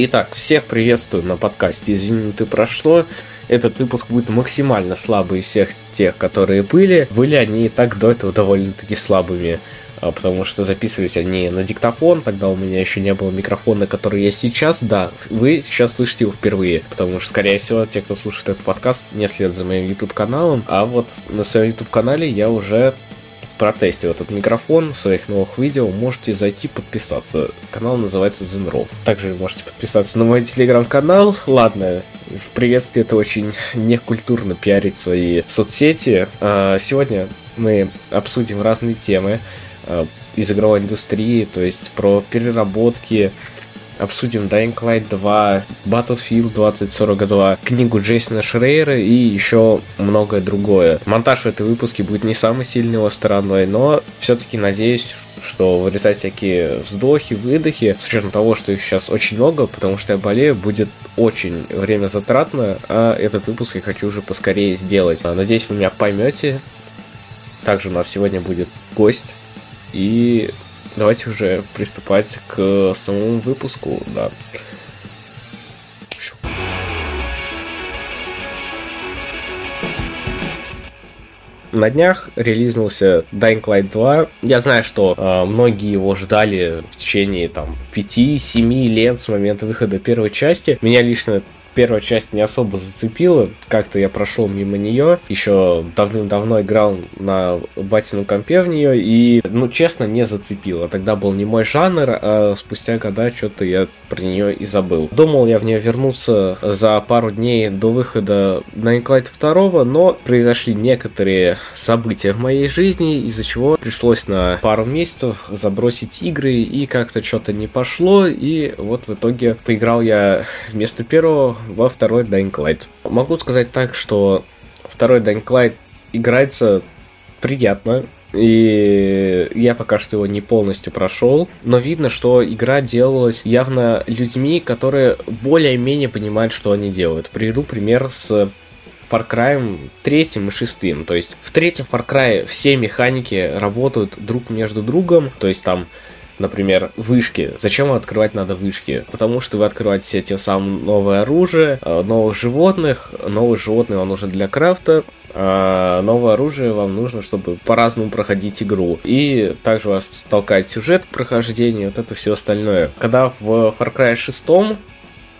Итак, всех приветствую на подкасте «Извини, ты прошло». Этот выпуск будет максимально слабый из всех тех, которые были. Были они и так до этого довольно-таки слабыми а, потому что записывались они на диктофон, тогда у меня еще не было микрофона, который есть сейчас. Да, вы сейчас слышите его впервые, потому что, скорее всего, те, кто слушает этот подкаст, не следят за моим YouTube-каналом, а вот на своем YouTube-канале я уже протестил этот микрофон в своих новых видео, можете зайти подписаться. Канал называется Zenrov. Также можете подписаться на мой телеграм-канал. Ладно, в приветствии это очень некультурно пиарить свои соцсети. А, сегодня мы обсудим разные темы а, из игровой индустрии, то есть про переработки, обсудим Dying Light 2, Battlefield 2042, книгу Джейсона Шрейера и еще многое другое. Монтаж в этой выпуске будет не самой сильной его стороной, но все-таки надеюсь, что вырезать всякие вздохи, выдохи, с учетом того, что их сейчас очень много, потому что я болею, будет очень время затратно, а этот выпуск я хочу уже поскорее сделать. Надеюсь, вы меня поймете. Также у нас сегодня будет гость, и давайте уже приступать к самому выпуску, да. На днях релизнулся Dying Light 2. Я знаю, что э, многие его ждали в течение там 5-7 лет с момента выхода первой части. Меня лично первая часть не особо зацепила. Как-то я прошел мимо нее. Еще давным-давно играл на батином компе в нее. И, ну, честно, не зацепила. Тогда был не мой жанр, а спустя года что-то я про нее и забыл. Думал я в нее вернуться за пару дней до выхода на Light 2, но произошли некоторые события в моей жизни, из-за чего пришлось на пару месяцев забросить игры, и как-то что-то не пошло, и вот в итоге поиграл я вместо первого во второй Dying Light. Могу сказать так, что второй Dying Light играется приятно, и я пока что его не полностью прошел, но видно, что игра делалась явно людьми, которые более-менее понимают, что они делают. Приведу пример с Far Cry 3 и 6. То есть в третьем Far Cry все механики работают друг между другом, то есть там например, вышки. Зачем открывать надо вышки? Потому что вы открываете себе тем самым новое оружие, э, новых животных. Новые животные вам нужны для крафта, а новое оружие вам нужно, чтобы по-разному проходить игру. И также вас толкает сюжет к прохождению, вот это все остальное. Когда в Far Cry 6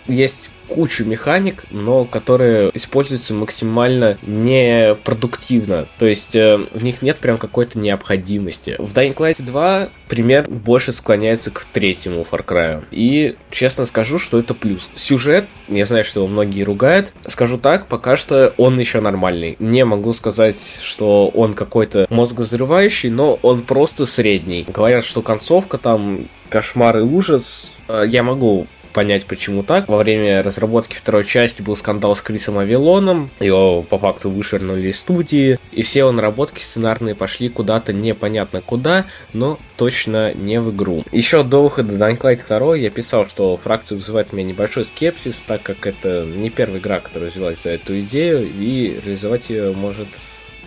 есть кучу механик, но которые используются максимально непродуктивно. То есть э, в них нет прям какой-то необходимости. В Dying Light 2 пример больше склоняется к третьему Far Cry. И честно скажу, что это плюс. Сюжет, я знаю, что его многие ругают. Скажу так, пока что он еще нормальный. Не могу сказать, что он какой-то мозговзрывающий, но он просто средний. Говорят, что концовка там кошмар и ужас. Э, я могу понять, почему так. Во время разработки второй части был скандал с Крисом Авилоном, его по факту вышвырнули из студии, и все наработки сценарные пошли куда-то непонятно куда, но точно не в игру. Еще до выхода Dying Light 2 я писал, что фракция вызывает у меня небольшой скепсис, так как это не первая игра, которая взялась за эту идею, и реализовать ее может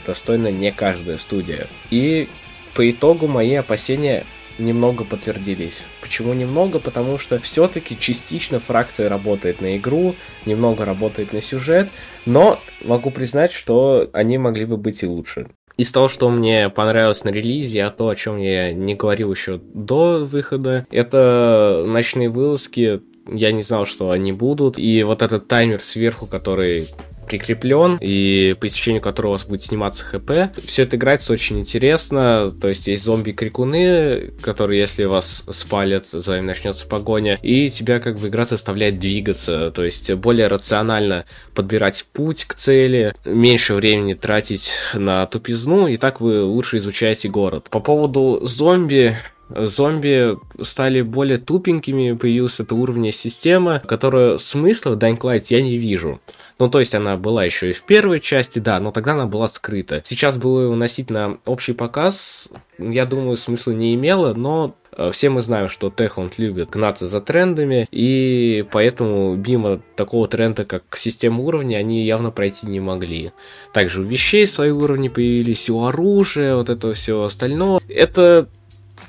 достойно не каждая студия. И по итогу мои опасения немного подтвердились. Почему немного? Потому что все-таки частично фракция работает на игру, немного работает на сюжет, но могу признать, что они могли бы быть и лучше. Из того, что мне понравилось на релизе, а то, о чем я не говорил еще до выхода, это ночные вылазки. Я не знал, что они будут. И вот этот таймер сверху, который прикреплен, и по истечению которого у вас будет сниматься ХП. Все это играется очень интересно, то есть есть зомби-крикуны, которые, если вас спалят, за вами начнется погоня, и тебя как бы игра заставляет двигаться, то есть более рационально подбирать путь к цели, меньше времени тратить на тупизну, и так вы лучше изучаете город. По поводу зомби, зомби стали более тупенькими, появилась эта уровня система, которая смысла в Dying Light я не вижу. Ну, то есть она была еще и в первой части, да, но тогда она была скрыта. Сейчас было уносить на общий показ, я думаю, смысла не имело, но э, все мы знаем, что Техланд любит гнаться за трендами, и поэтому мимо такого тренда, как система уровня, они явно пройти не могли. Также у вещей свои уровни появились, у оружия, вот это все остальное. Это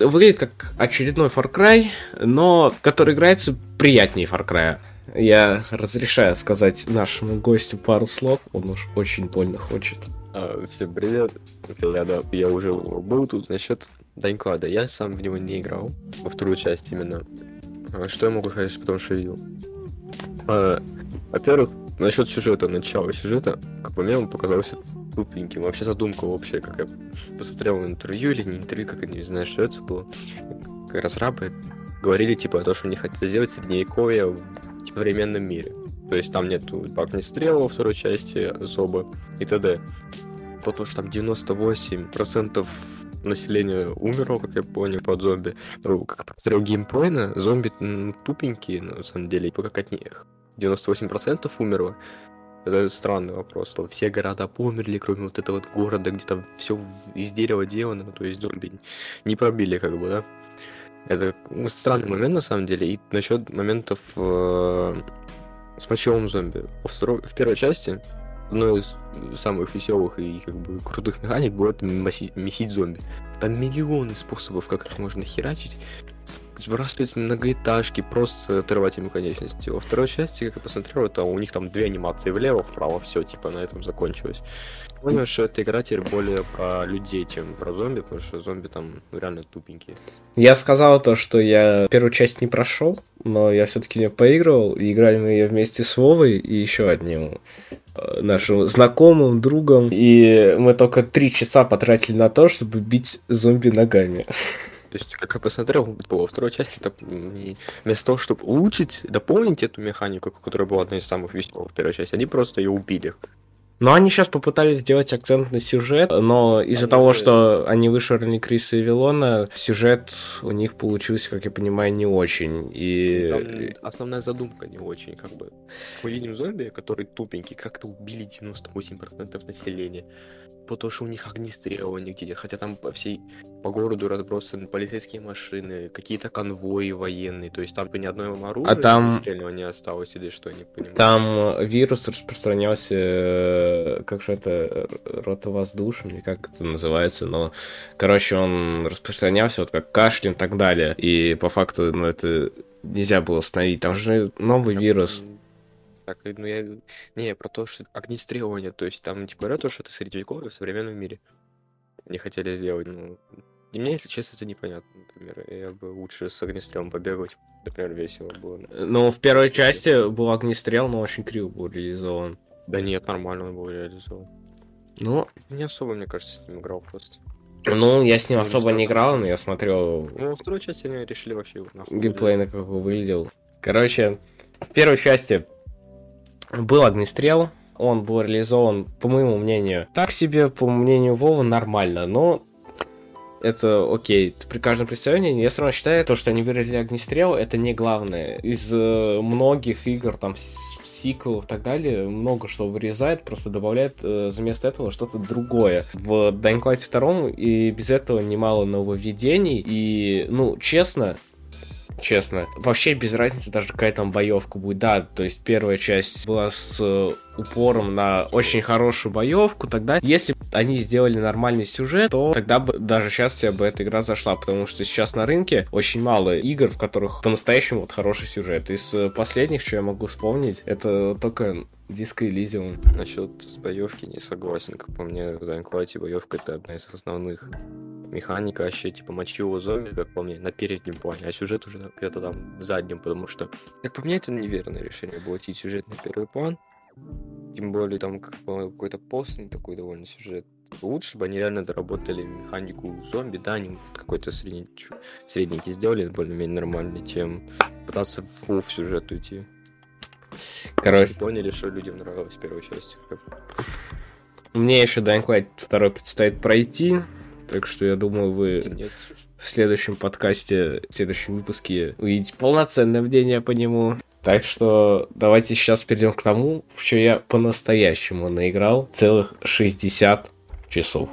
выглядит как очередной Far Cry, но который играется приятнее Far Cry. Я разрешаю сказать нашему гостю пару слов, он уж очень больно хочет. А, всем привет, я, я уже был тут насчет Даньклада. Я сам в него не играл, во вторую часть именно. А, что я могу сказать, потому что видел? А, во-первых, насчет сюжета, начала сюжета, как по мне, он показался тупеньким. Вообще задумка общая, как я посмотрел интервью или не интервью, как я не знаю, что это было. Разрабы говорили, типа, то, что они хотят сделать средневековье в типа, современном мире. То есть там нету стрел во второй части особо и т.д. Потому что там 98% населения умерло, как я понял, под зомби. Ну, как посмотрел геймплейна, зомби ну, тупенькие, на самом деле, типа как от них 98% умерло. Это странный вопрос. Все города померли, кроме вот этого вот города, где там все из дерева делано, то есть зомби не пробили, как бы, да. Это странный момент, на самом деле. И насчет моментов э, с мочевым зомби. Во второй, в первой части одной из самых веселых и как бы крутых механик будет месить зомби. Там миллионы способов, как их можно херачить. Сбрасывать многоэтажки, просто отрывать ему конечности. Во второй части, как я посмотрел, это у них там две анимации влево, вправо, все, типа, на этом закончилось. Понял, что эта игра теперь более про людей, чем про зомби, потому что зомби там реально тупенькие. Я сказал то, что я первую часть не прошел, но я все-таки не поигрывал, и играли мы ее вместе с Вовой и еще одним нашим знакомым, другом, и мы только три часа потратили на то, чтобы бить зомби ногами. То есть, как я посмотрел, во второй части, это вместо того, чтобы улучшить, дополнить эту механику, которая была одной из самых веселых в первой части, они просто ее убили. Но они сейчас попытались сделать акцент на сюжет, но из-за того, что они вышвырнули Криса и Вилона, сюжет у них получился, как я понимаю, не очень. И... Там основная задумка не очень, как бы. Мы видим зомби, которые тупенькие, как-то убили 98% населения потому что у них огнестрелы нигде нет, хотя там по всей по городу разбросаны полицейские машины, какие-то конвои военные, то есть там ни одной оружия а там... не осталось или что, не понимаю. Там вирус распространялся, э, как же это, ротовоздушным, или как это называется, но, короче, он распространялся вот как кашлем и так далее, и по факту, ну, это нельзя было остановить, там же новый вирус. Так, ну я... Не, про то, что огнестрелывание, то есть там типа говорят, то, что это средневековье в современном мире. Не хотели сделать, ну... Для меня, если честно, это непонятно, например. Я бы лучше с огнестрелом побегать, например, весело было. Ну, в первой части был огнестрел, но очень криво был реализован. Да нет, нормально он был реализован. Ну... Не особо, мне кажется, с ним играл просто. Ну, я с ним особо не играл, но я смотрел... Ну, во второй части они решили вообще... Геймплей на как выглядел. Короче, в первой части был огнестрел, он был реализован, по моему мнению, так себе, по мнению Вова, нормально, но это окей. При каждом представлении я все равно считаю, то, что они выразили огнестрел, это не главное. Из э, многих игр, там, сиквелов и так далее, много что вырезает, просто добавляет э, вместо этого что-то другое. В Dying Light 2 и без этого немало нововведений, и, ну, честно, честно. Вообще без разницы даже какая там боевка будет. Да, то есть первая часть была с э, упором на очень хорошую боевку, тогда если бы они сделали нормальный сюжет, то тогда бы даже сейчас себе бы эта игра зашла, потому что сейчас на рынке очень мало игр, в которых по-настоящему вот хороший сюжет. Из э, последних, что я могу вспомнить, это только Диско Элизиум. Насчет боевки не согласен, как по мне, в Dying боевка это одна из основных механика вообще, типа, мочило зомби, как по мне, на переднем плане, а сюжет уже где-то там в заднем, потому что, как по мне, это неверное решение было идти сюжет на первый план, тем более там какой-то постный такой довольно сюжет. Лучше бы они реально доработали механику зомби, да, они какой-то средний, средненький сделали, более-менее нормальный, чем пытаться в full в сюжет уйти. Короче. Поняли, что людям нравилось первая часть. Мне еще Dying Light 2 предстоит пройти. Так что я думаю, вы Нет. в следующем подкасте, в следующем выпуске увидите полноценное мнение по нему. Так что давайте сейчас перейдем к тому, в что я по-настоящему наиграл целых 60 часов.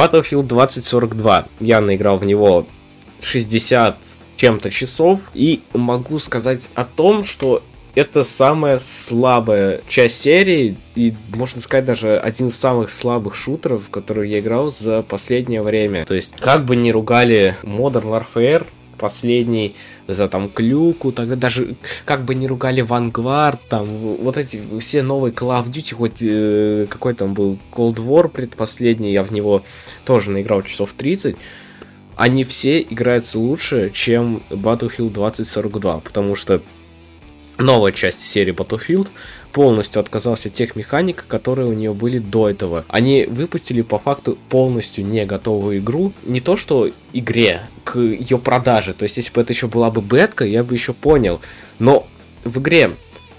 Battlefield 2042. Я наиграл в него 60 чем-то часов. И могу сказать о том, что это самая слабая часть серии, и можно сказать даже один из самых слабых шутеров, в которые я играл за последнее время. То есть, как бы ни ругали Modern Warfare, последний за там клюку, тогда даже как бы не ругали Vanguard, там вот эти все новые Call of Duty, хоть э, какой там был Cold War предпоследний, я в него тоже наиграл часов 30, они все играются лучше, чем Battlefield 2042, потому что новая часть серии Battlefield полностью отказался от тех механик, которые у нее были до этого. Они выпустили по факту полностью не готовую игру. Не то что игре, к ее продаже. То есть, если бы это еще была бы бетка, я бы еще понял. Но в игре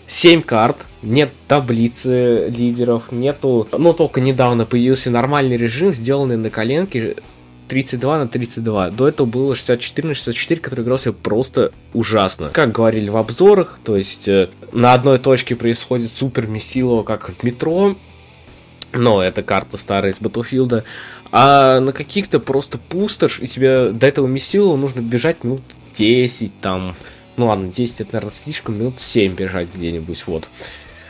7 карт, нет таблицы лидеров, нету... Ну, только недавно появился нормальный режим, сделанный на коленке, 32 на 32. До этого было 64 на 64, который игрался просто ужасно. Как говорили в обзорах, то есть э, на одной точке происходит супер месилово, как в метро, но это карта старая из Battlefield, а на каких-то просто пустошь, и тебе до этого месилова нужно бежать минут 10, там, ну ладно, 10 это, наверное, слишком, минут 7 бежать где-нибудь, вот.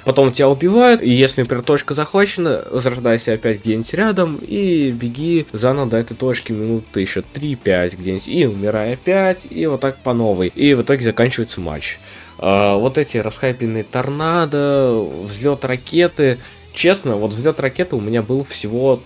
Потом тебя убивают, и если, например, точка захвачена, возрождайся опять где-нибудь рядом и беги заново до этой точки минуты еще 3-5 где-нибудь, и умирай опять, и вот так по новой. И в итоге заканчивается матч. А, вот эти расхайпенные торнадо, взлет ракеты. Честно, вот взлет ракеты у меня был всего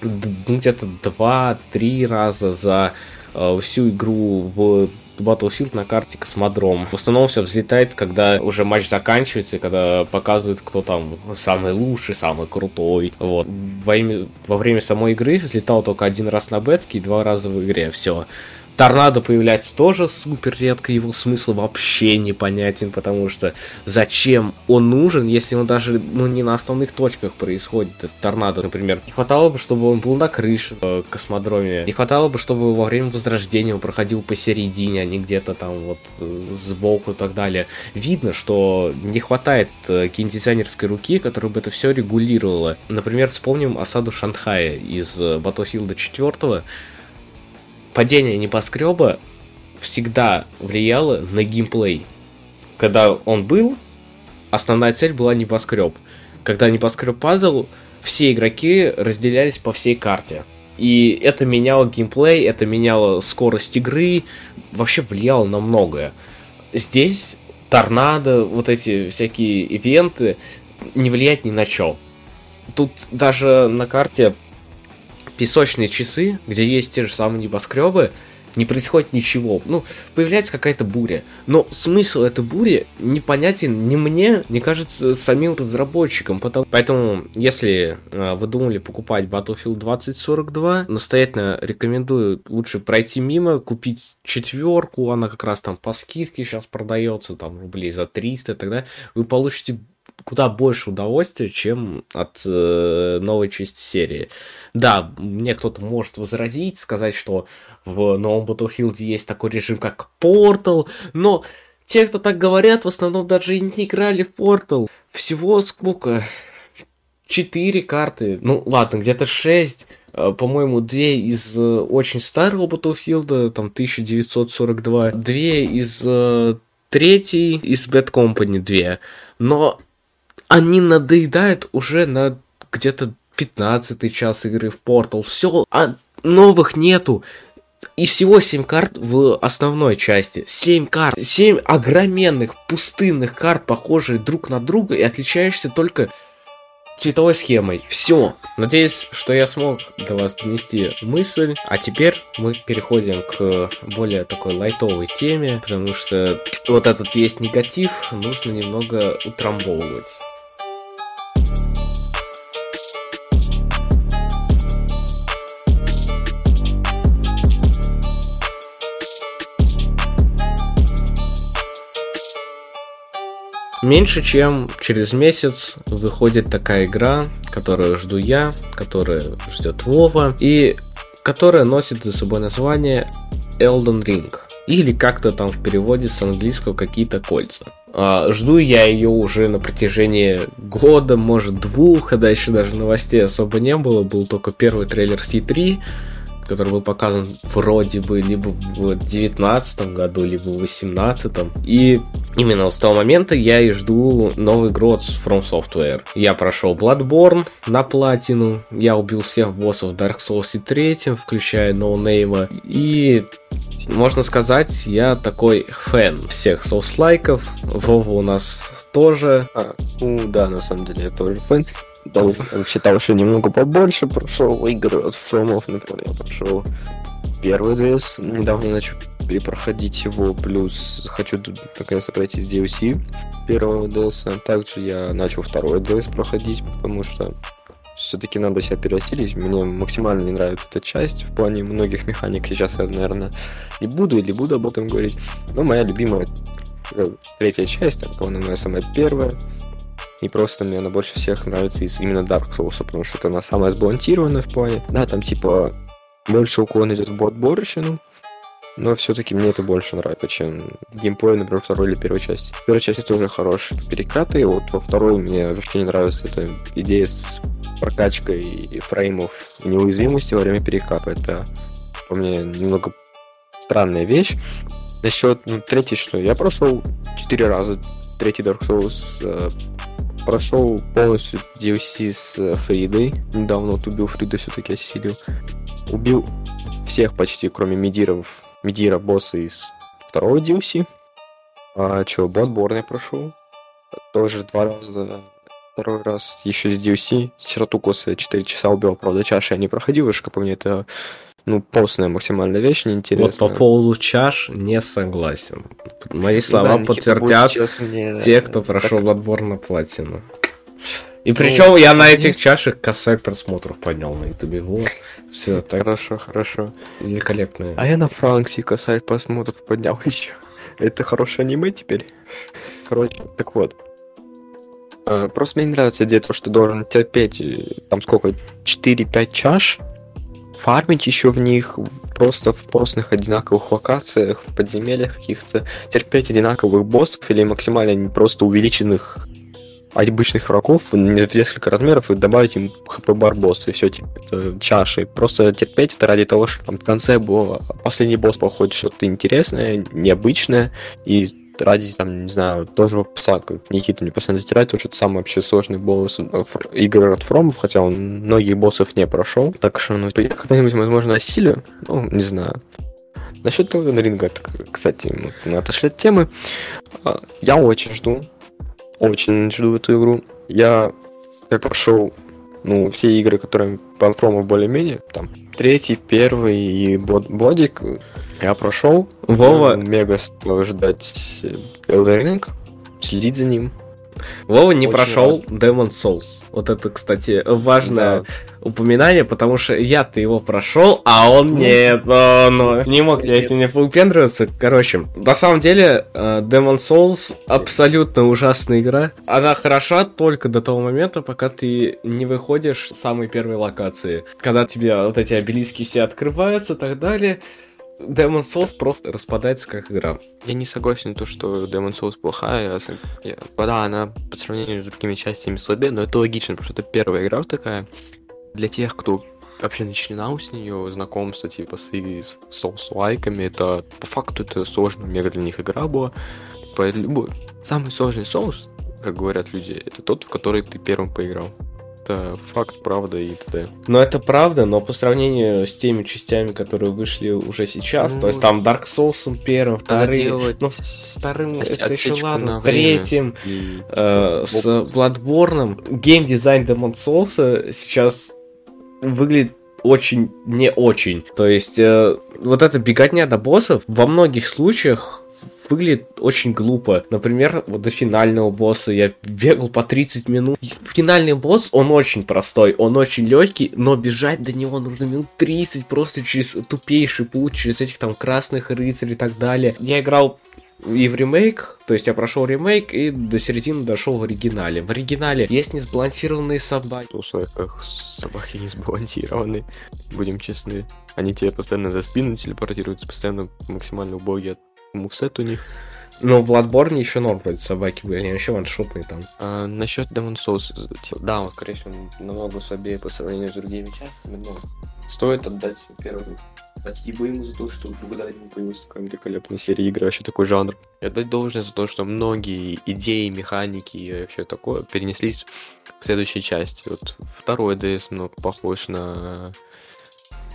где-то 2-3 раза за э, всю игру в Battlefield на карте Космодром. В основном все взлетает, когда уже матч заканчивается, и когда показывают, кто там самый лучший, самый крутой. Вот. Во время, во время самой игры взлетал только один раз на бетке и два раза в игре. Все. Торнадо появляется тоже супер редко, его смысл вообще непонятен, потому что зачем он нужен, если он даже ну, не на основных точках происходит, этот торнадо, например. Не хватало бы, чтобы он был на крыше в космодроме, не хватало бы, чтобы во время возрождения он проходил посередине, а не где-то там вот э, сбоку и так далее. Видно, что не хватает э, кинодизайнерской руки, которая бы это все регулировала. Например, вспомним осаду Шанхая из э, Battlefield 4, падение небоскреба всегда влияло на геймплей. Когда он был, основная цель была небоскреб. Когда небоскреб падал, все игроки разделялись по всей карте. И это меняло геймплей, это меняло скорость игры, вообще влияло на многое. Здесь торнадо, вот эти всякие ивенты не влияют ни на что. Тут даже на карте песочные часы, где есть те же самые небоскребы, не происходит ничего. Ну, появляется какая-то буря. Но смысл этой бури непонятен ни мне, не кажется, самим разработчикам. Потому... Поэтому, если э, вы думали покупать Battlefield 2042, настоятельно рекомендую лучше пройти мимо, купить четверку, она как раз там по скидке сейчас продается, там рублей за 300 тогда Вы получите куда больше удовольствия, чем от э, новой части серии. Да, мне кто-то может возразить, сказать, что в новом Battlefield есть такой режим, как Portal, но те, кто так говорят, в основном даже и не играли в Portal. Всего сколько? Четыре карты. Ну, ладно, где-то шесть. Э, по-моему, две из э, очень старого Battlefield, там 1942, две из э, третьей, из Bad Company две. Но они надоедают уже на где-то 15 час игры в Portal. Все, а новых нету. И всего 7 карт в основной части. 7 карт. 7 огроменных пустынных карт, похожие друг на друга, и отличаешься только цветовой схемой. Все. Надеюсь, что я смог до вас донести мысль. А теперь мы переходим к более такой лайтовой теме, потому что вот этот весь негатив нужно немного утрамбовывать. Меньше чем через месяц выходит такая игра, которую жду я, которая ждет Вова, и которая носит за собой название Elden Ring. Или как-то там в переводе с английского какие-то кольца. А, жду я ее уже на протяжении года, может двух, а дальше даже новостей особо не было. Был только первый трейлер C3, который был показан вроде бы либо в 2019 году, либо в 2018. И именно с того момента я и жду новый год From Software. Я прошел Bloodborne на платину, я убил всех боссов Dark Souls 3, включая No Name, и можно сказать, я такой фэн всех souls-like ов. Вова у нас тоже. А, ну да, на самом деле я тоже фэн. Да, считал, что немного побольше прошел игр от фромов, например, я прошел первый DS, недавно начал перепроходить его, плюс хочу наконец-то пройти DLC первого DS, также я начал второй DS проходить, потому что все-таки надо себя переосилить. Мне максимально не нравится эта часть в плане многих механик. Сейчас я, наверное, не буду или буду об этом говорить. Но моя любимая э, третья часть, она моя самая первая. И просто мне она больше всех нравится из именно Dark Souls, потому что она самая сбалансированная в плане. Да, там типа больше уклон идет в бот-борщину, но все-таки мне это больше нравится, чем геймплей, например, второй или первой части. Первая часть это уже хорошие перекаты, вот во второй мне вообще не нравится эта идея с прокачкой фреймов и неуязвимости во время перекапа. Это по мне немного странная вещь. Насчет ну, третий, что я прошел четыре раза третий Dark Souls, э, прошел полностью DLC с э, Фридой. Недавно вот убил Фрида, все-таки осилил. Убил всех почти, кроме Медиров, Медира, босса из второго DLC. А что, Bloodborne я прошел. Тоже два раза Второй раз еще с DLC. Сиратукуса 4 часа убил, правда, чаши я не проходил, уж по мне это ну, постная максимальная вещь, неинтересная. Вот по поводу чаш не согласен. Мои слова да, подтвердят мне, те, кто прошел так... отбор на платину. И причем ну, я на этих чашах косарь просмотров поднял на ютубе. Вот, все так. Хорошо, хорошо. Великолепно. А я на Франксе косарь просмотров поднял еще. Это хорошее аниме теперь? Короче, так вот. Э, просто мне не нравится идея, то, что ты должен терпеть э, там сколько, 4-5 чаш, фармить еще в них, просто в постных одинаковых локациях, в подземельях каких-то, терпеть одинаковых боссов или максимально просто увеличенных обычных врагов в несколько размеров и добавить им хп-бар босс и все, типа, это чаши. Просто терпеть это ради того, что там в конце было последний босс походит что-то интересное, необычное, и ради, там, не знаю, тоже как Никита мне постоянно затирает, что это самый вообще сложный босс э, игры от Фромов, хотя он многих боссов не прошел. Так что, ну, я когда-нибудь, возможно, осилю, ну, не знаю. Насчет того ринга, кстати, мы отошли от темы. А, я очень жду, очень жду эту игру. Я как прошел ну, все игры, которые по Фрому более-менее, там, третий, первый и Бодик, я прошел. Вова... Мега стал ждать Elden Ring, следить за ним. Вова не Очень прошел рад. Demon Souls. Вот это, кстати, важное да. упоминание, потому что я-то его прошел, а он ну, нет. Но, но не мог я этим не выпендриваться. Короче, на самом деле, э, Demon Souls абсолютно ужасная игра. Она хороша только до того момента, пока ты не выходишь с самой первой локации. Когда тебе вот эти обелиски все открываются и так далее. Demon Souls просто распадается как игра. Я не согласен то, что Demon Souls плохая. Я, да, она по сравнению с другими частями слабее, но это логично, потому что это первая игра такая. Для тех, кто вообще начинал с нее знакомство, типа, с, с соус-лайками, это по факту это сложная мега для них игра была. По любой. Самый сложный соус, как говорят люди, это тот, в который ты первым поиграл это факт, правда и т.д. Но это правда, но по сравнению с теми частями, которые вышли уже сейчас, ну, то есть там Dark Souls первым, вторым, ну вторым это еще ладно, третьим, и... э, с Bloodborne, геймдизайн Demon Souls сейчас выглядит очень не очень. То есть э, вот эта беготня до боссов во многих случаях выглядит очень глупо. Например, вот до финального босса я бегал по 30 минут. Финальный босс, он очень простой, он очень легкий, но бежать до него нужно минут 30 просто через тупейший путь, через этих там красных рыцарей и так далее. Я играл и в ремейк, то есть я прошел ремейк и до середины дошел в оригинале. В оригинале есть несбалансированные собаки. Слушай, как собаки не сбалансированы, будем честны. Они тебе постоянно за спину телепортируются, постоянно максимально убогие мувсет у них. Ну, в Bloodborne еще норм вроде собаки были, они вообще ваншотные там. А, насчет Demon Souls, типа, да, он, скорее всего, намного слабее по сравнению с другими частями, но стоит отдать первую Спасибо ему за то, что благодаря ему появилась такая великолепная серия игр, вообще такой жанр. И отдать должное за то, что многие идеи, механики и вообще такое перенеслись в следующей части. Вот второй DS много похож на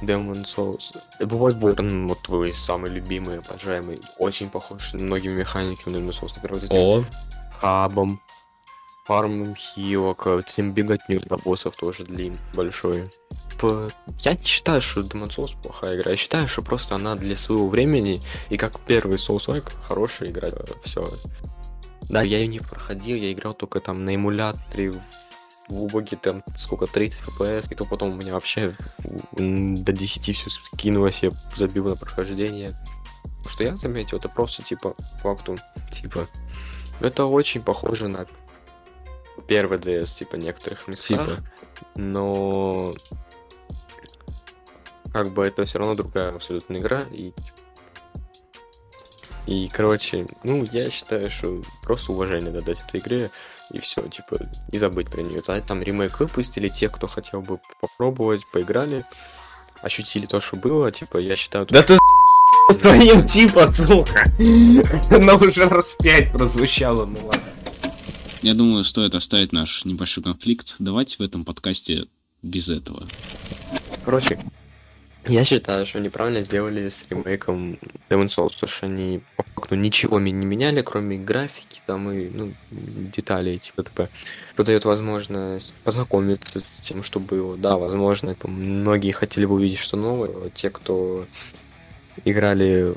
Demon Souls. Bloodborne, вот твой самый любимый, обожаемый, очень похож многими механиками Demon Souls. Например, вот этим О, хабом, фармом хилок, этим беготню на боссов тоже длин большой. Я не считаю, что Demon Souls плохая игра. Я считаю, что просто она для своего времени и как первый Souls-like хорошая игра. Все. Да, я ее не проходил, я играл только там на эмуляторе в в убогий там сколько, 30 FPS, и то потом у меня вообще до 10 все скинулось, я забил на прохождение. Что я заметил, это просто типа факту типа, это очень похоже на первый DS, типа, некоторых местах. Типа. Но как бы это все равно другая абсолютно игра. И, и, короче, ну, я считаю, что просто уважение додать этой игре, и все, типа, и забыть про нее. А там ремейк выпустили, те, кто хотел бы попробовать, поиграли, ощутили то, что было, типа, я считаю... да ты с твоим типа, сука. Она уже раз в пять прозвучала, ну ладно. Я думаю, стоит оставить наш небольшой конфликт. Давайте в этом подкасте без этого. Короче, я считаю, что они правильно сделали с ремейком Demon Souls, потому что они по факту ничего не меняли, кроме графики там и ну, деталей типа т.п. Что возможность познакомиться с тем, что было. Да, возможно, многие хотели бы увидеть что новое, те, кто играли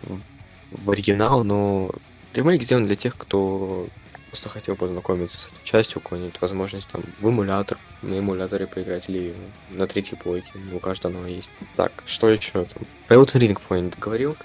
в оригинал, но ремейк сделан для тех, кто просто хотел познакомиться с этой частью, нет возможность там в эмулятор, на эмуляторе поиграть или на третьей плойке, у каждого она есть. Так, что еще там? Про Elden Ring Point говорил,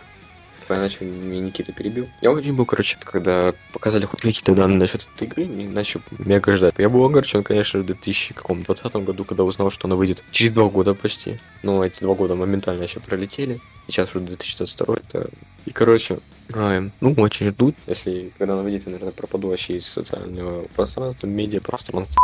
иначе меня Никита перебил. Я очень был, короче, когда показали хоть какие-то данные насчет этой игры, не начал мега ждать. Я был огорчен, конечно, в 2020 году, когда узнал, что она выйдет через два года почти. Но эти два года моментально еще пролетели. Сейчас уже 2022, это... И, короче, ай, ну, очень ждут. Если, когда она выйдет, я, наверное, пропаду вообще из социального пространства, медиа пространства.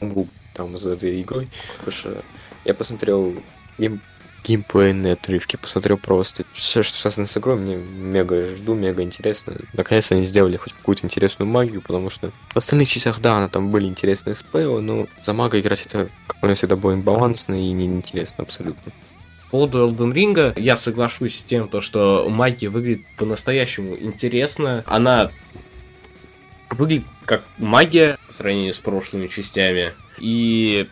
Умру там за этой игрой. Потому что я посмотрел гейм геймплейные отрывки, посмотрел просто. Все, что связано с игрой, мне мега жду, мега интересно. Наконец-то они сделали хоть какую-то интересную магию, потому что в остальных частях, да, она там были интересные спеллы, но за мага играть это, как у всегда, было имбалансно и неинтересно абсолютно. По поводу Elden Ring я соглашусь с тем, то, что магия выглядит по-настоящему интересно. Она выглядит как магия по сравнению с прошлыми частями. И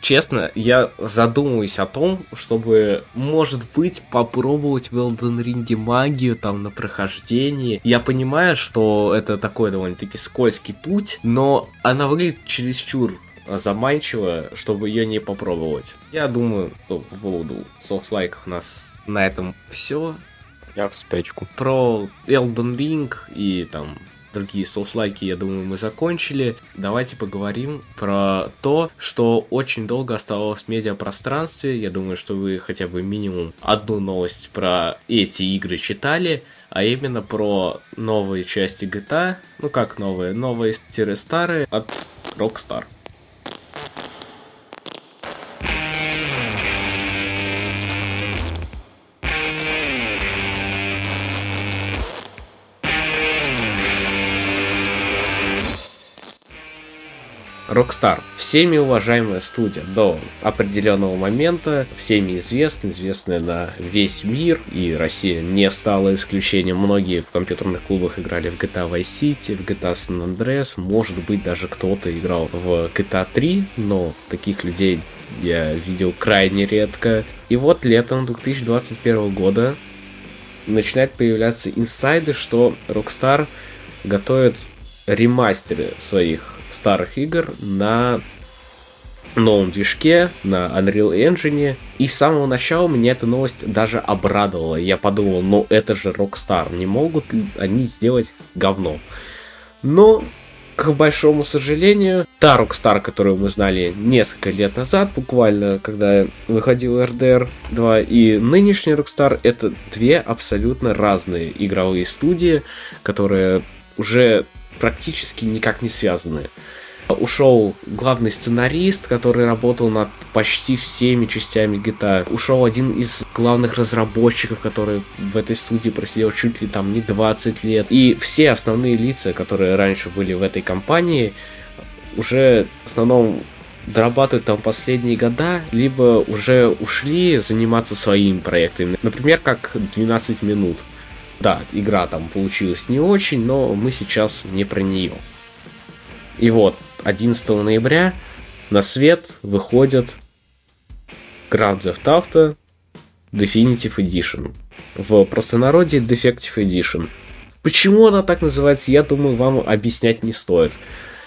честно, я задумываюсь о том, чтобы, может быть, попробовать в Elden Ring магию там на прохождении. Я понимаю, что это такой довольно-таки скользкий путь, но она выглядит чересчур заманчиво, чтобы ее не попробовать. Я думаю, что по поводу софт-лайков у нас на этом все. Я в спячку. Про Elden Ring и там другие соуслайки, я думаю, мы закончили. Давайте поговорим про то, что очень долго оставалось в медиапространстве. Я думаю, что вы хотя бы минимум одну новость про эти игры читали, а именно про новые части GTA. Ну как новые? Новые-старые от Rockstar. Thank you. Rockstar. Всеми уважаемая студия до определенного момента, всеми известна, известная на весь мир, и Россия не стала исключением. Многие в компьютерных клубах играли в GTA Vice City, в GTA San Andreas, может быть даже кто-то играл в GTA 3, но таких людей я видел крайне редко. И вот летом 2021 года начинают появляться инсайды, что Rockstar готовит ремастеры своих старых игр на новом движке, на Unreal Engine. И с самого начала меня эта новость даже обрадовала. Я подумал, ну это же Rockstar, не могут ли они сделать говно? Но к большому сожалению, та Rockstar, которую мы знали несколько лет назад, буквально, когда выходил RDR 2, и нынешний Rockstar, это две абсолютно разные игровые студии, которые уже практически никак не связаны. Ушел главный сценарист, который работал над почти всеми частями GTA. Ушел один из главных разработчиков, который в этой студии просидел чуть ли там не 20 лет. И все основные лица, которые раньше были в этой компании, уже в основном дорабатывают там последние года, либо уже ушли заниматься своими проектами. Например, как 12 минут. Да, игра там получилась не очень, но мы сейчас не про нее. И вот, 11 ноября на свет выходит Grand Theft Auto Definitive Edition. В простонародье Defective Edition. Почему она так называется, я думаю, вам объяснять не стоит.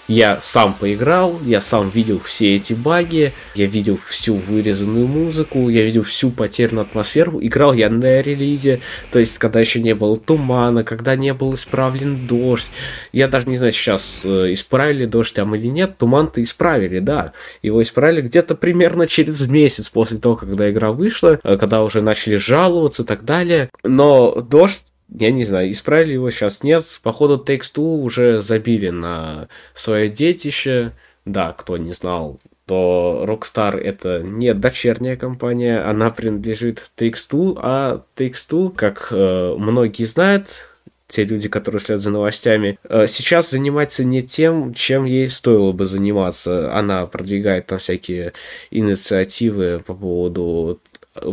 Я сам поиграл, я сам видел все эти баги, я видел всю вырезанную музыку, я видел всю потерянную атмосферу. Играл я на релизе, то есть когда еще не было тумана, когда не был исправлен дождь. Я даже не знаю, сейчас э, исправили дождь там или нет. Туман-то исправили, да. Его исправили где-то примерно через месяц после того, когда игра вышла, э, когда уже начали жаловаться и так далее. Но дождь я не знаю, исправили его сейчас нет. Походу, Takes-Two уже забили на свое детище. Да, кто не знал, то Rockstar это не дочерняя компания, она принадлежит Takes-Two, а Takes-Two, как э, многие знают, те люди, которые следят за новостями, э, сейчас занимается не тем, чем ей стоило бы заниматься. Она продвигает там всякие инициативы по поводу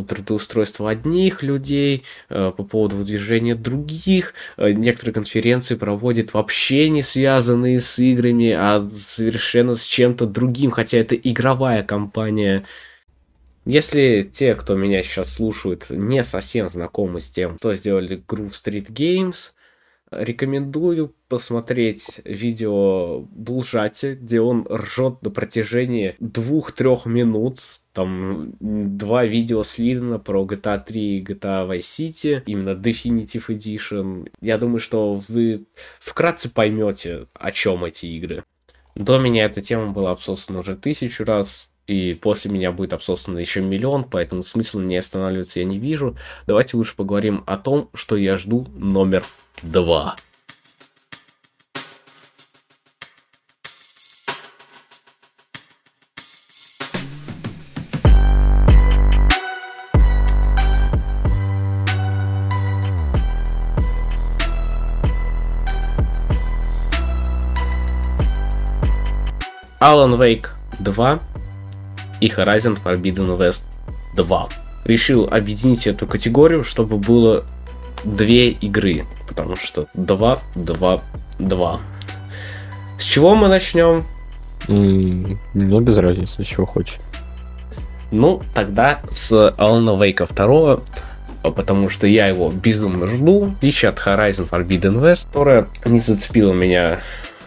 трудоустройства одних людей, э, по поводу выдвижения других. Э, некоторые конференции проводит вообще не связанные с играми, а совершенно с чем-то другим, хотя это игровая компания. Если те, кто меня сейчас слушают, не совсем знакомы с тем, что сделали Groove Street Games, рекомендую посмотреть видео Булжати, где он ржет на протяжении двух-трех минут там два видео слизано про GTA 3 и GTA Vice City, именно Definitive Edition. Я думаю, что вы вкратце поймете, о чем эти игры. До меня эта тема была обсосана уже тысячу раз, и после меня будет обсосана еще миллион, поэтому смысла не останавливаться я не вижу. Давайте лучше поговорим о том, что я жду номер два. Alan Wake 2 и Horizon Forbidden West 2. Решил объединить эту категорию, чтобы было две игры, потому что 2, 2, 2. С чего мы начнем? Mm, ну, без разницы, с чего хочешь. Ну, тогда с Alan Wake 2, потому что я его безумно жду, в отличие от Horizon Forbidden West, которая не зацепила меня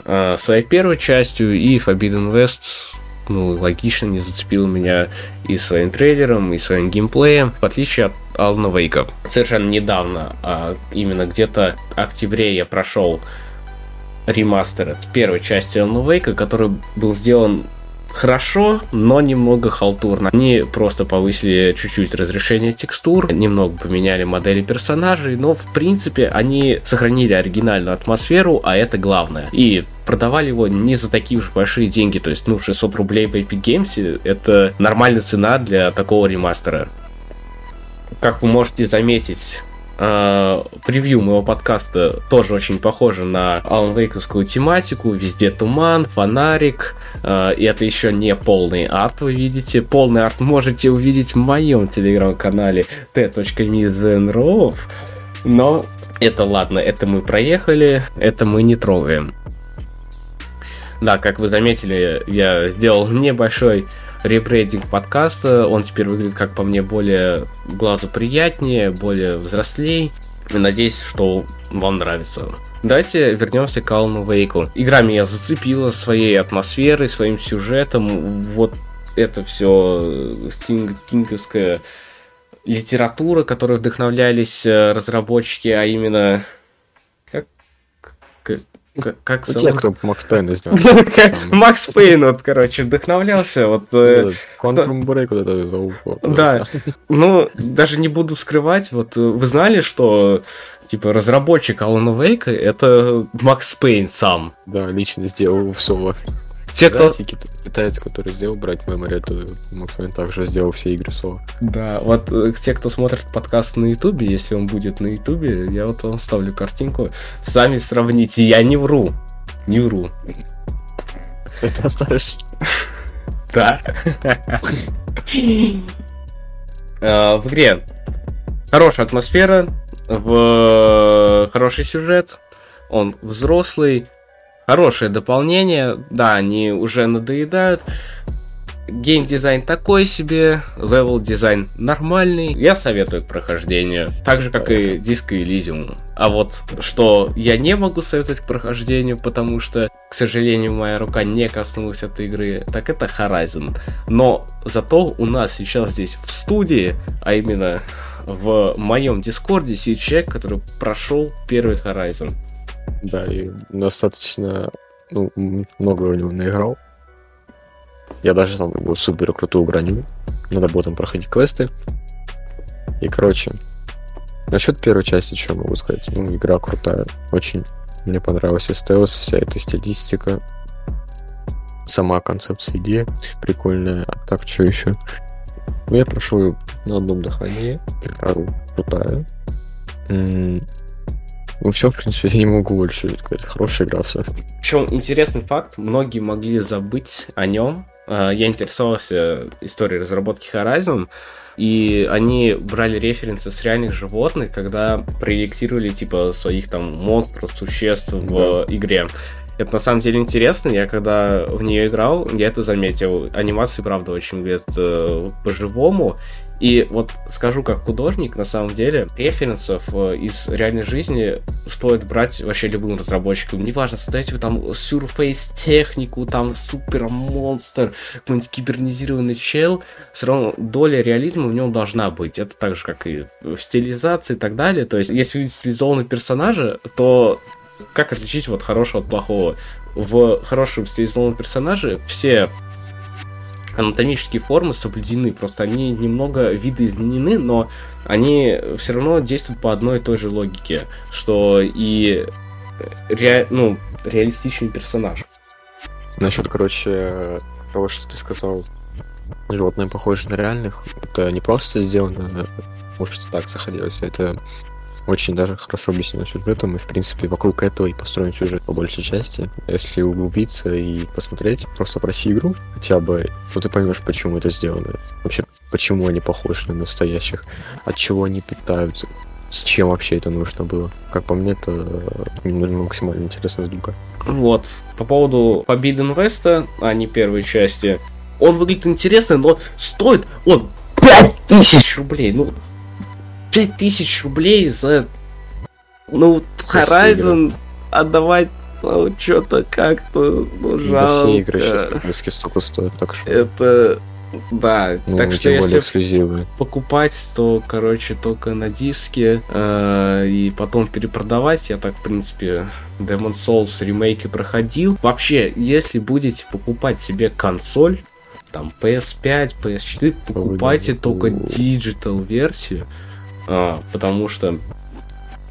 э, своей первой частью, и Forbidden West ну, логично не зацепил меня и своим трейлером, и своим геймплеем, в отличие от Алана Вейка. Совершенно недавно, а именно где-то в октябре я прошел ремастер первой части Алана Вейка, который был сделан хорошо, но немного халтурно. Они просто повысили чуть-чуть разрешение текстур, немного поменяли модели персонажей, но в принципе они сохранили оригинальную атмосферу, а это главное. И продавали его не за такие уж большие деньги, то есть, ну, 600 рублей в Epic Games это нормальная цена для такого ремастера. Как вы можете заметить, э, превью моего подкаста тоже очень похоже на Алан Вейковскую тематику. Везде туман, фонарик. Э, и это еще не полный арт, вы видите. Полный арт можете увидеть в моем телеграм-канале t.me Но это ладно, это мы проехали, это мы не трогаем. Да, как вы заметили, я сделал небольшой ребрейдинг подкаста. Он теперь выглядит, как по мне, более глазу приятнее, более взрослей. Надеюсь, что вам нравится. Давайте вернемся к Алану Вейку. Игра меня зацепила своей атмосферой, своим сюжетом. Вот это все стингинговская литература, которой вдохновлялись э, разработчики, а именно... Как? Ну, те, зовут? кто Макс Пейна сделал. Макс Пейн, вот, короче, вдохновлялся. Вот, э, Quantum Break вот это зовут. Да. ну, даже не буду скрывать, вот э, вы знали, что типа разработчик Алана Вейка это Макс Пейн сам. Да, лично сделал все. Те, кто... Китаец, который сделал Bright Memory, это Макс Пейн также сделал все игры Соло. Да, вот э, те, кто смотрит подкаст на Ютубе, если он будет на Ютубе, я вот вам ставлю картинку. Сами сравните, я не вру. Не вру. Это оставишь? Да. Э, В игре хорошая атмосфера, в хороший сюжет, он взрослый, хорошее дополнение, да, они уже надоедают. Геймдизайн такой себе, level дизайн нормальный. Я советую к прохождению. Так же, как и Disco Elysium. А вот что я не могу советовать к прохождению, потому что, к сожалению, моя рука не коснулась этой игры, так это Horizon. Но зато у нас сейчас здесь в студии, а именно в моем дискорде, сидит человек, который прошел первый Horizon. Да, и достаточно ну, много в него наиграл. Я даже там его супер крутую броню. Надо было там проходить квесты. И, короче, насчет первой части, что могу сказать? Ну, игра крутая. Очень мне понравился стелс, вся эта стилистика. Сама концепция идеи прикольная. А так, что еще? Ну, я прошел на одном дыхании. Игра крутая. Ну, все, в принципе, я не могу больше сказать. Хорошая игра, все. Причем интересный факт, многие могли забыть о нем. А, Я интересовался историей разработки Horizon, и они брали референсы с реальных животных, когда проектировали типа своих там монстров, существ в игре. Это на самом деле интересно. Я когда в нее играл, я это заметил. Анимации, правда, очень выглядят э, по-живому. И вот скажу как художник, на самом деле, референсов э, из реальной жизни стоит брать вообще любым разработчикам. Неважно, создать вы там сюрфейс технику, там супер монстр, какой-нибудь кибернизированный чел, все равно доля реализма в нем должна быть. Это так же, как и в стилизации и так далее. То есть, если увидеть стилизованного персонажа, то как отличить вот хорошего от плохого? В хорошем стилизованном персонаже все анатомические формы соблюдены, просто они немного видоизменены, но они все равно действуют по одной и той же логике, что и ре, ну, реалистичный персонаж. Насчет, короче, того, что ты сказал, животные похожи на реальных, это не просто сделано, может, так заходилось, это очень даже хорошо объяснено сюжетом, и, в принципе, вокруг этого и построен сюжет по большей части. Если углубиться и посмотреть, просто проси игру хотя бы, то ты поймешь, почему это сделано. Вообще, почему они похожи на настоящих, от чего они питаются, с чем вообще это нужно было. Как по мне, это э, максимально интересная штука. Вот, по поводу Forbidden West, а не первой части, он выглядит интересно, но стоит он 5000 рублей, ну, 5000 рублей за, ну, Horizon отдавать, ну, что-то как-то, ну, Да жалко. все игры сейчас практически столько стоят, так что... Это, да, Ну, так что если эксклюзивы. покупать, то, короче, только на диске э, и потом перепродавать. Я так, в принципе, Demon Souls ремейки проходил. Вообще, если будете покупать себе консоль, там PS5, PS4, покупайте да. только digital версию, потому что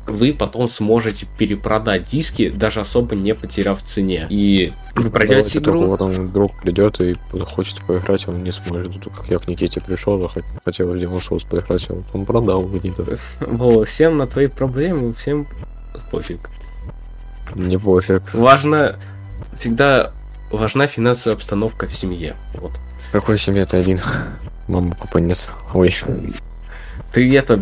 вы потом сможете перепродать диски, даже особо не потеряв в цене. И вы пройдете только игру. вот он друг придет и захочет поиграть, он не сможет. Тут как я к Никите пришел, хотел в Demon Souls поиграть, он, он продал где-то. Вова, всем на твои проблемы, всем пофиг. Мне пофиг. Важно, всегда важна финансовая обстановка в семье. Вот. Какой семье ты один? Мама, папа нет. Ой. Ты это...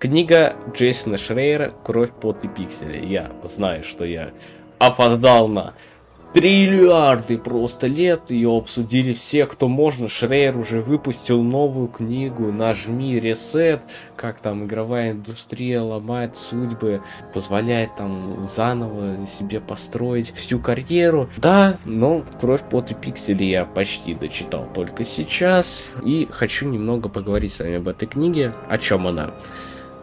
Книга Джейсона Шрейера «Кровь, пот и пиксели». Я знаю, что я опоздал на триллиарды просто лет. Ее обсудили все, кто можно. Шрейер уже выпустил новую книгу «Нажми ресет», как там игровая индустрия ломает судьбы, позволяет там заново себе построить всю карьеру. Да, но «Кровь, пот и пиксели» я почти дочитал только сейчас. И хочу немного поговорить с вами об этой книге. О чем она?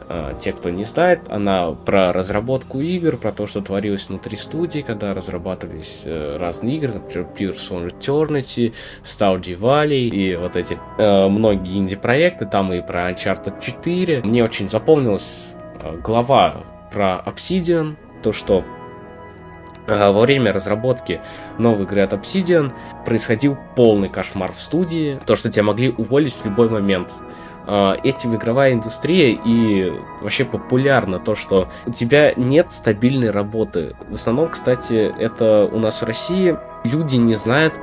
А, те, кто не знает, она про разработку игр, про то, что творилось внутри студии, когда разрабатывались э, разные игры, например, Pillars of Eternity, Stardew Valley и вот эти э, многие инди-проекты, там и про Uncharted 4. Мне очень запомнилась э, глава про Obsidian, то, что э, во время разработки новой игры от Obsidian происходил полный кошмар в студии, то, что тебя могли уволить в любой момент. А, этим игровая индустрия и вообще популярно то, что у тебя нет стабильной работы. В основном, кстати, это у нас в России люди не знают,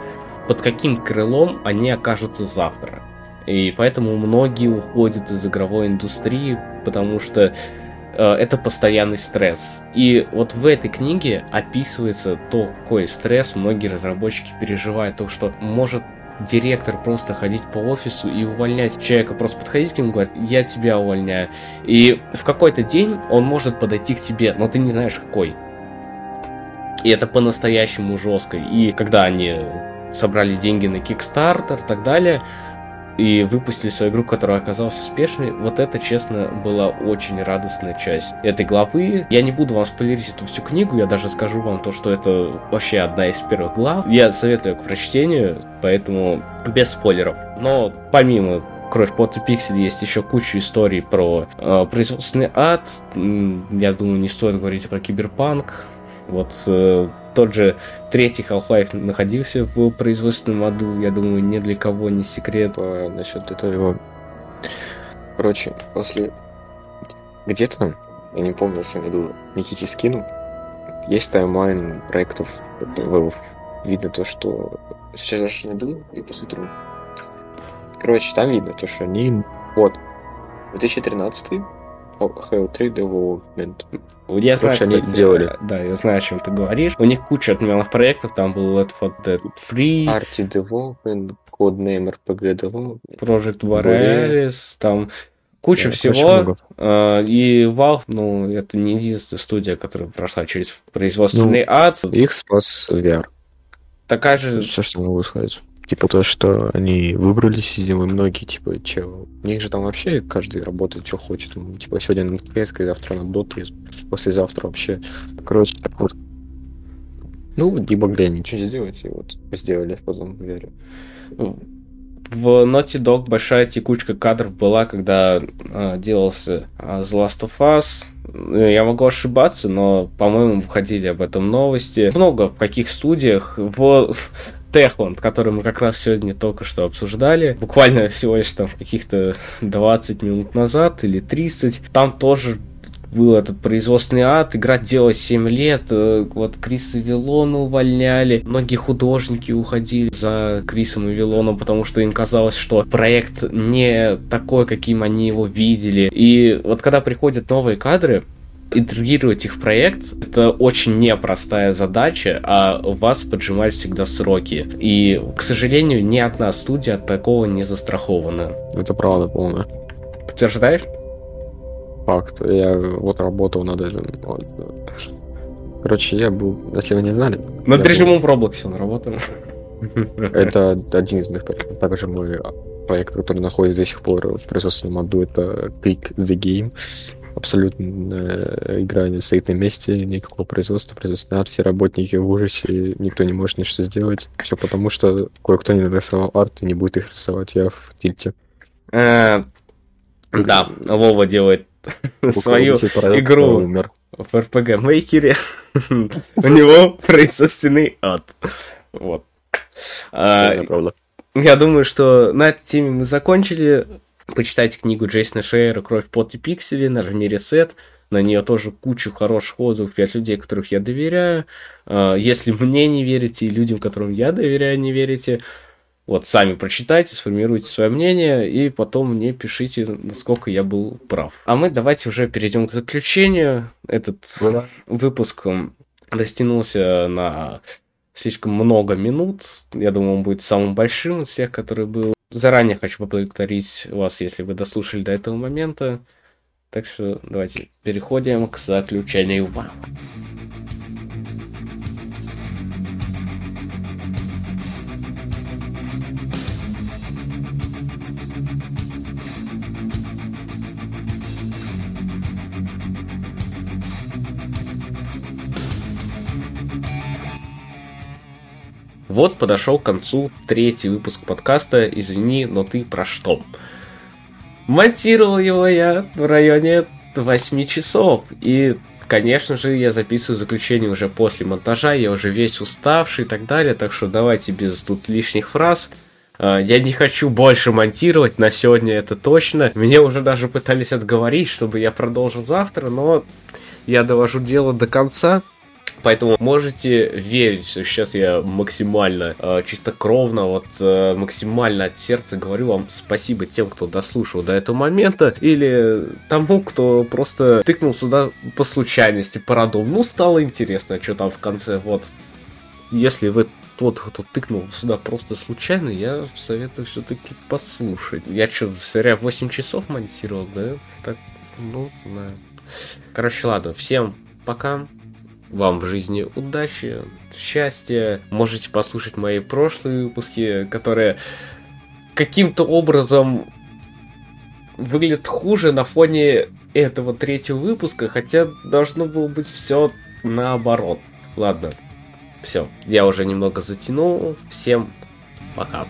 под каким крылом они окажутся завтра. И поэтому многие уходят из игровой индустрии, потому что э, это постоянный стресс. И вот в этой книге описывается то, какой стресс многие разработчики переживают, то, что может директор просто ходить по офису и увольнять человека, просто подходить к нему и говорить, я тебя увольняю. И в какой-то день он может подойти к тебе, но ты не знаешь какой. И это по-настоящему жестко. И когда они собрали деньги на Kickstarter и так далее, и выпустили свою игру, которая оказалась успешной, вот это, честно, была очень радостная часть этой главы. Я не буду вам спойлерить эту всю книгу, я даже скажу вам то, что это вообще одна из первых глав. Я советую к прочтению, поэтому без спойлеров. Но помимо Кровь, пот и пиксель есть еще куча историй про э, производственный ад. Я думаю, не стоит говорить про киберпанк. Вот э, тот же третий Half-Life находился в производственном аду, я думаю, ни для кого не секрет. По, насчет этого... Короче, после... Где-то я не помню, если найду, Никите скину, есть таймлайн проектов. Видно то, что... Сейчас же найду и посмотрю. Короче, там видно то, что они... Вот. 2013 Halo 3 Development. Я знаю, кстати, они делали. Да, я знаю, о чем ты говоришь. У них куча отменных проектов, там был Left 4 Dead Free. Arty Development, Codename RPG Development. Project Borealis, там куча yeah, всего. Uh, и Valve, ну, это не единственная студия, которая прошла через производственный ну, ад. Их спас VR. Такая же... Все, что могу сказать. Типа то, что они выбрались из него, многие, типа, че, у них же там вообще каждый работает, что хочет. Типа, сегодня на FPS, завтра на Dota, послезавтра вообще. Короче, так вот. Ну, не могли ничего сделать, и вот сделали потом, верю. В Naughty Dog большая текучка кадров была, когда э, делался э, The Last of Us. Я могу ошибаться, но, по-моему, выходили об этом новости. Много в каких студиях. В Техланд, который мы как раз сегодня только что обсуждали, буквально всего лишь там каких-то 20 минут назад или 30, там тоже был этот производственный ад, игра делалась 7 лет, э, вот Криса Вилона увольняли, многие художники уходили за Крисом и Вилоном, потому что им казалось, что проект не такой, каким они его видели. И вот когда приходят новые кадры, интегрировать их в проект — это очень непростая задача, а вас поджимают всегда сроки. И, к сожалению, ни одна студия от такого не застрахована. Это правда полная. Подтверждаешь? Факт. Я вот работал над этим. Короче, я был, если вы не знали... Над режимом был... Roblox он работал. Это один из моих проектов. Также мой проект, который находится до сих пор в производственном аду, это Click the Game абсолютно э, игра не стоит на месте, никакого производства, производства нет, все работники в ужасе, никто не может ничего сделать. Все потому, что кое-кто не нарисовал арт и не будет их рисовать, я в тильте. Э, да, Вова делает свою игру в RPG Мейкере. У него производственный ад. Вот. А, я думаю, что на этой теме мы закончили. Почитайте книгу Джейсона Шейера «Кровь, пот и пиксели», нажми ресет. На нее тоже кучу хороших отзывов, пять людей, которых я доверяю. А, если мне не верите и людям, которым я доверяю, не верите, Вот, сами прочитайте, сформируйте свое мнение, и потом мне пишите, насколько я был прав. А мы давайте уже перейдем к заключению. Этот да. выпуск растянулся на слишком много минут. Я думаю, он будет самым большим из всех, который был. Заранее хочу поблагодарить вас, если вы дослушали до этого момента. Так что давайте переходим к заключению. Вот подошел к концу третий выпуск подкаста «Извини, но ты про что?». Монтировал его я в районе 8 часов, и конечно же, я записываю заключение уже после монтажа, я уже весь уставший и так далее, так что давайте без тут лишних фраз. А, я не хочу больше монтировать на сегодня, это точно. Меня уже даже пытались отговорить, чтобы я продолжил завтра, но я довожу дело до конца. Поэтому можете верить, что сейчас я максимально э, чистокровно, вот э, максимально от сердца говорю вам спасибо тем, кто дослушал до этого момента, или тому, кто просто тыкнул сюда по случайности, по радом. Ну, стало интересно, что там в конце, вот. Если вы тот, кто тыкнул сюда просто случайно, я советую все-таки послушать. Я что, зря 8 часов монтировал, да? Так, ну, да. Короче, ладно, всем пока вам в жизни удачи, счастья. Можете послушать мои прошлые выпуски, которые каким-то образом выглядят хуже на фоне этого третьего выпуска, хотя должно было быть все наоборот. Ладно, все, я уже немного затянул. Всем пока.